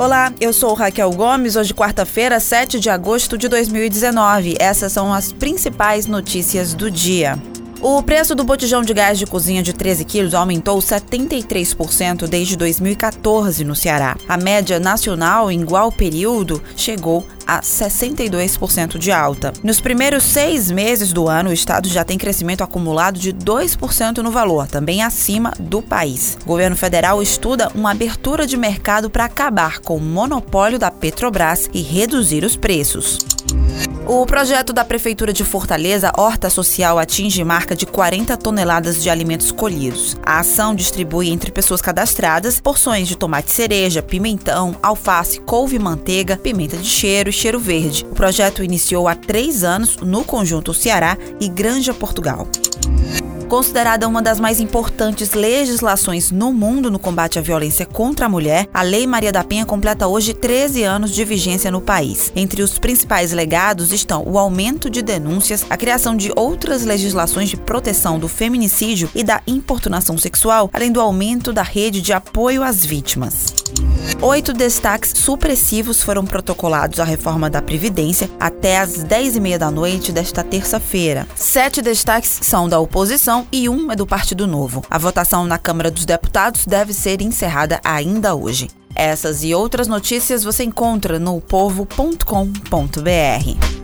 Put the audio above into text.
Olá, eu sou Raquel Gomes. Hoje, quarta-feira, 7 de agosto de 2019. Essas são as principais notícias do dia. O preço do botijão de gás de cozinha de 13 quilos aumentou 73% desde 2014 no Ceará. A média nacional em igual período chegou a 62% de alta. Nos primeiros seis meses do ano, o estado já tem crescimento acumulado de 2% no valor, também acima do país. O governo federal estuda uma abertura de mercado para acabar com o monopólio da Petrobras e reduzir os preços. O projeto da Prefeitura de Fortaleza, Horta Social, atinge marca de 40 toneladas de alimentos colhidos. A ação distribui entre pessoas cadastradas porções de tomate cereja, pimentão, alface, couve-manteiga, pimenta de cheiro e cheiro verde. O projeto iniciou há três anos no Conjunto Ceará e Granja Portugal. Considerada uma das mais importantes legislações no mundo no combate à violência contra a mulher, a Lei Maria da Penha completa hoje 13 anos de vigência no país. Entre os principais legados estão o aumento de denúncias, a criação de outras legislações de proteção do feminicídio e da importunação sexual, além do aumento da rede de apoio às vítimas. Oito destaques supressivos foram protocolados à reforma da Previdência até às 10h30 da noite desta terça-feira. Sete destaques são da oposição e um é do Partido Novo. A votação na Câmara dos Deputados deve ser encerrada ainda hoje. Essas e outras notícias você encontra no povo.com.br.